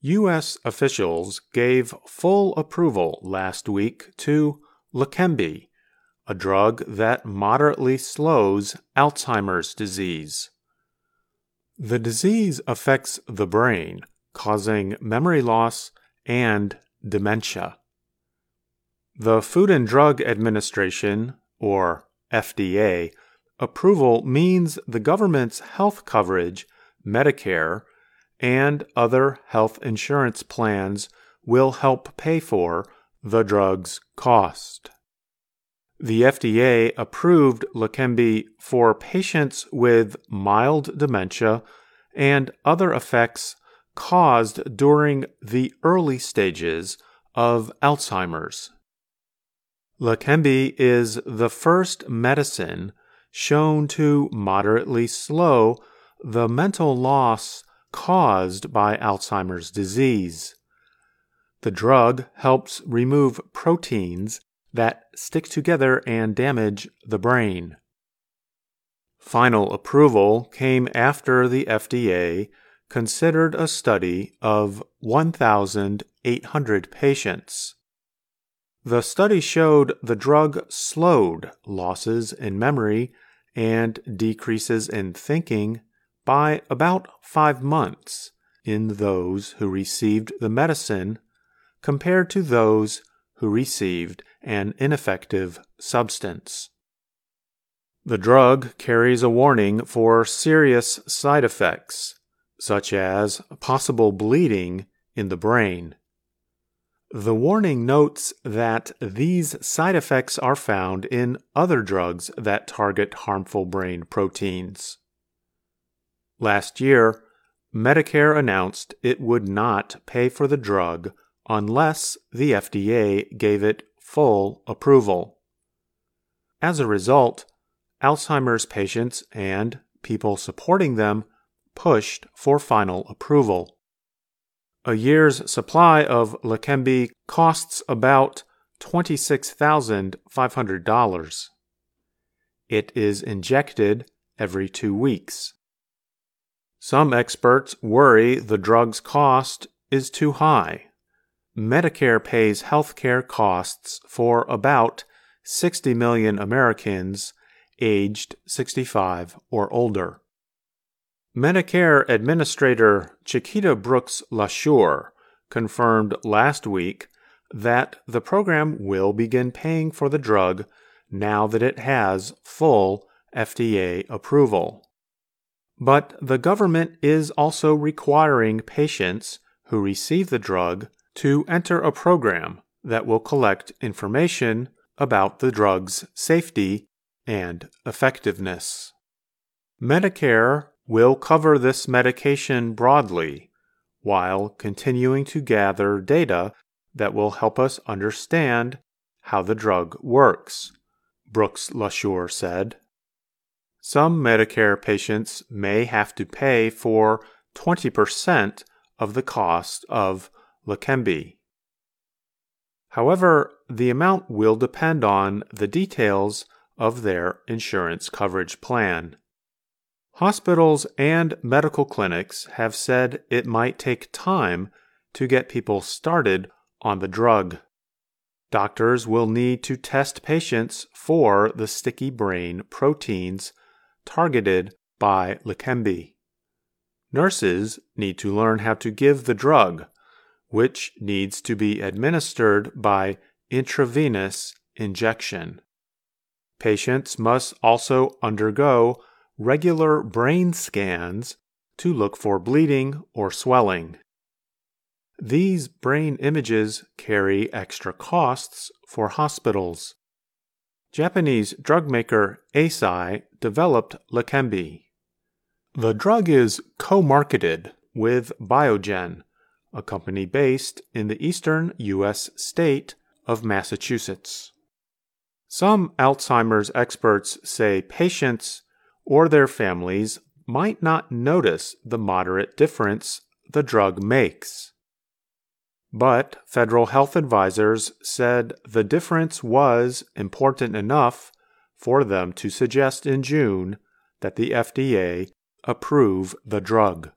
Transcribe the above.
U.S. officials gave full approval last week to Leqembi, a drug that moderately slows Alzheimer's disease. The disease affects the brain, causing memory loss and dementia. The Food and Drug Administration, or FDA, approval means the government's health coverage, Medicare, and other health insurance plans will help pay for the drug's cost. The FDA approved Leqembi for patients with mild dementia and other effects caused during the early stages of Alzheimer's. Leqembi is the first medicine shown to moderately slow the mental loss caused by Alzheimer's disease. The drug helps remove proteins that stick together and damage the brain. Final approval came after the FDA considered a study of 1,800 patients. The study showed the drug slowed losses in memory and decreases in thinking by about five months in those who received the medicine compared to those who received an ineffective substance. The drug carries a warning for serious side effects, such as possible bleeding in the brain. The warning notes that these side effects are found in other drugs that target harmful brain proteins. Last year, Medicare announced it would not pay for the drug unless the FDA gave it full approval. As a result, Alzheimer's patients and people supporting them pushed for final approval. A year's supply of Leqembi costs about $26,500. It is injected every two weeks. Some experts worry the drug's cost is too high. Medicare pays healthcare costs for about 60 million Americans aged 65 or older. Medicare Administrator Chiquita Brooks LaSure confirmed last week that the program will begin paying for the drug now that it has full FDA approval. But the government is also requiring patients who receive the drug to enter a program that will collect information about the drug's safety and effectiveness. Medicare will cover this medication broadly while continuing to gather data that will help us understand how the drug works, Brooks LaSure said. Some Medicare patients may have to pay for 20% of the cost of Leqembi. However, the amount will depend on the details of their insurance coverage plan. Hospitals and medical clinics have said it might take time to get people started on the drug. Doctors will need to test patients for the sticky brain proteins targeted by Leqembi. Nurses need to learn how to give the drug, which needs to be administered by intravenous injection. Patients must also undergo regular brain scans to look for bleeding or swelling. These brain images carry extra costs for hospitals. Japanese drug maker Eisai developed Leqembi. The drug is co marketed with Biogen, a company based in the eastern U.S. state of Massachusetts. Some Alzheimer's experts say patients or their families might not notice the moderate difference the drug makes. But federal health advisors said the difference was important enough for them to suggest in June that the FDA approve the drug.